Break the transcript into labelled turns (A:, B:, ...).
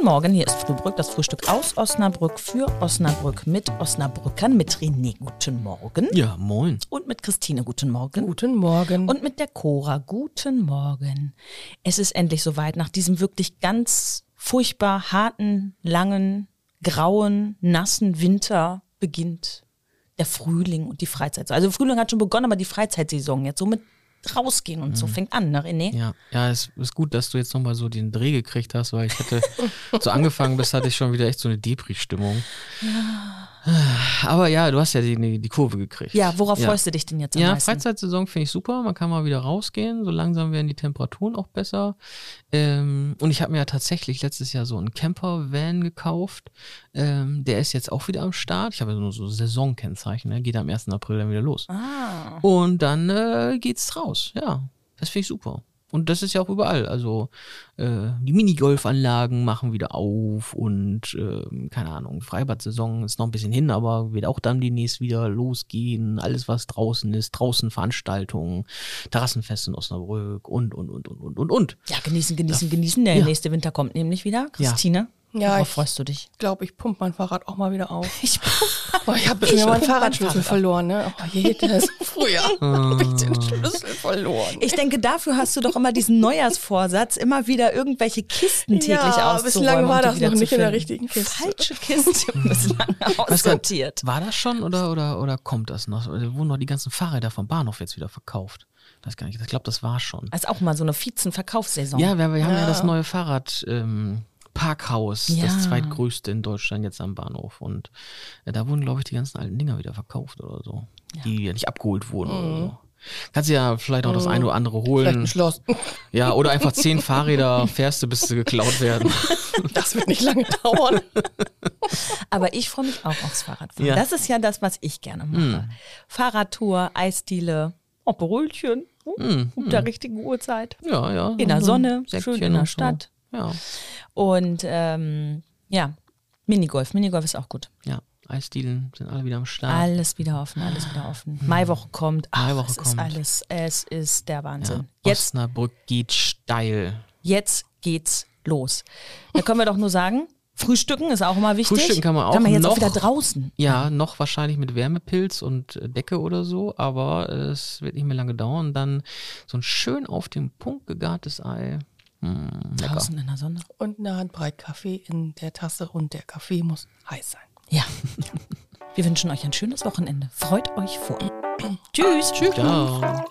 A: Guten Morgen, hier ist Frühbrück, das Frühstück aus Osnabrück für Osnabrück mit Osnabrückern, mit René, guten Morgen.
B: Ja, moin.
A: Und mit Christine, guten Morgen.
C: Guten Morgen.
A: Und mit der Cora, guten Morgen. Es ist endlich soweit, nach diesem wirklich ganz furchtbar harten, langen, grauen, nassen Winter beginnt der Frühling und die Freizeit. Also Frühling hat schon begonnen, aber die Freizeitsaison jetzt so mit rausgehen und so fängt an, ne René?
B: Ja, ja, es ist gut, dass du jetzt nochmal so den Dreh gekriegt hast, weil ich hatte so angefangen bis hatte ich schon wieder echt so eine Depri-Stimmung.
A: Ja.
B: Aber ja, du hast ja die, die Kurve gekriegt.
A: Ja, worauf
B: Ja.
A: freust du dich denn jetzt am
B: Ja,
A: meisten?
B: Freizeitsaison finde ich super. Man kann mal wieder rausgehen. So langsam werden die Temperaturen auch besser. Ähm, und ich habe mir ja tatsächlich letztes Jahr so einen Camper-Van gekauft. Ähm, der ist jetzt auch wieder am Start. Ich habe ja nur so Saisonkennzeichen. Ne? Geht am 1. April dann wieder los.
A: Ah.
B: Und dann äh, geht's raus. Ja, das finde ich super. Und das ist ja auch überall. Also äh, die Minigolfanlagen machen wieder auf und äh, keine Ahnung, Freibad-Saison ist noch ein bisschen hin, aber wird auch dann demnächst wieder losgehen. Alles, was draußen ist, draußen Veranstaltungen, Terrassenfest in Osnabrück und, und, und, und, und, und, und.
A: Ja, genießen, genießen, genießen. Der
B: Ja.
A: nächste Winter kommt nämlich wieder. Christine,
C: Ja,
A: worauf
C: ich-
A: freust du dich?
C: glaube, ich pump mein Fahrrad auch mal wieder auf.
A: Ich
C: Oh, ich habe schon wieder meinen Fahrradschlüssel verloren, ne? Oh je, das früher habe ich den Schlüssel verloren.
A: Ich denke, dafür hast du doch immer diesen Neujahrsvorsatz, immer wieder irgendwelche Kisten täglich
C: Ja,
A: auszuräumen.
C: bislang war das noch nicht in der richtigen Kiste.
A: Falsche Kiste bislang aussortiert.
B: war das schon oder, oder, oder kommt das noch? Oder wurden noch die ganzen Fahrräder vom Bahnhof jetzt wieder verkauft? Weiß gar nicht. Ich glaube, das war schon.
A: Das ist auch mal so eine Vizen-Verkaufssaison.
B: Ja, wir, wir haben ja,
C: Ja.
B: das neue Fahrrad. Ähm, Parkhaus,
A: Ja.
B: das zweitgrößte in Deutschland jetzt am Bahnhof. Und äh, da wurden, glaube ich, die ganzen alten Dinger wieder verkauft oder so. Die ja nicht abgeholt wurden oder so. Kannst du ja vielleicht auch das eine oder andere
C: Vielleicht ein
B: holen.
C: Schloss.
B: Ja, oder einfach zehn Fahrräder fährst du, bis sie geklaut werden.
C: Das wird nicht lange dauern.
A: Aber ich freue mich auch aufs Fahrradfahren.
B: Ja.
A: Das ist ja das, was ich gerne mache. Fahrradtour, Eisdiele, Operölchen, hm, um der richtigen Uhrzeit.
B: Ja, ja.
A: In der
B: so
A: Sonne,
B: Säckchen
A: schön in der
B: und so.
A: Stadt.
B: Ja,
A: Und ähm, ja, Minigolf. Minigolf ist auch gut.
B: ja. Eisdielen sind alle wieder am Start.
A: Alles wieder offen, alles wieder offen. Maiwoche kommt. Ach,
B: Maiwoche
A: es ist
B: kommt.
A: alles, es ist der
B: ja.
A: Wahnsinn. Jetzt,
B: Osnabrück geht steil.
A: jetzt geht's los. Da können wir doch nur sagen, Frühstücken ist auch immer wichtig.
B: Frühstücken kann man auch
A: Kann man jetzt
B: noch.
A: auch wieder draußen.
B: Ja, noch wahrscheinlich mit Wärmepilz und äh, Decke oder so, aber es wird nicht mehr lange dauern. Dann so ein schön auf den Punkt gegartes Ei. Lecker.
A: Draußen in der Sonne.
C: Und eine Handbreit Kaffee in der Tasse und der Kaffee muss heiß sein.
A: Ja. Wir wünschen euch ein schönes Wochenende. Freut euch vor. Tschüss. Tschüss.
B: Ciao.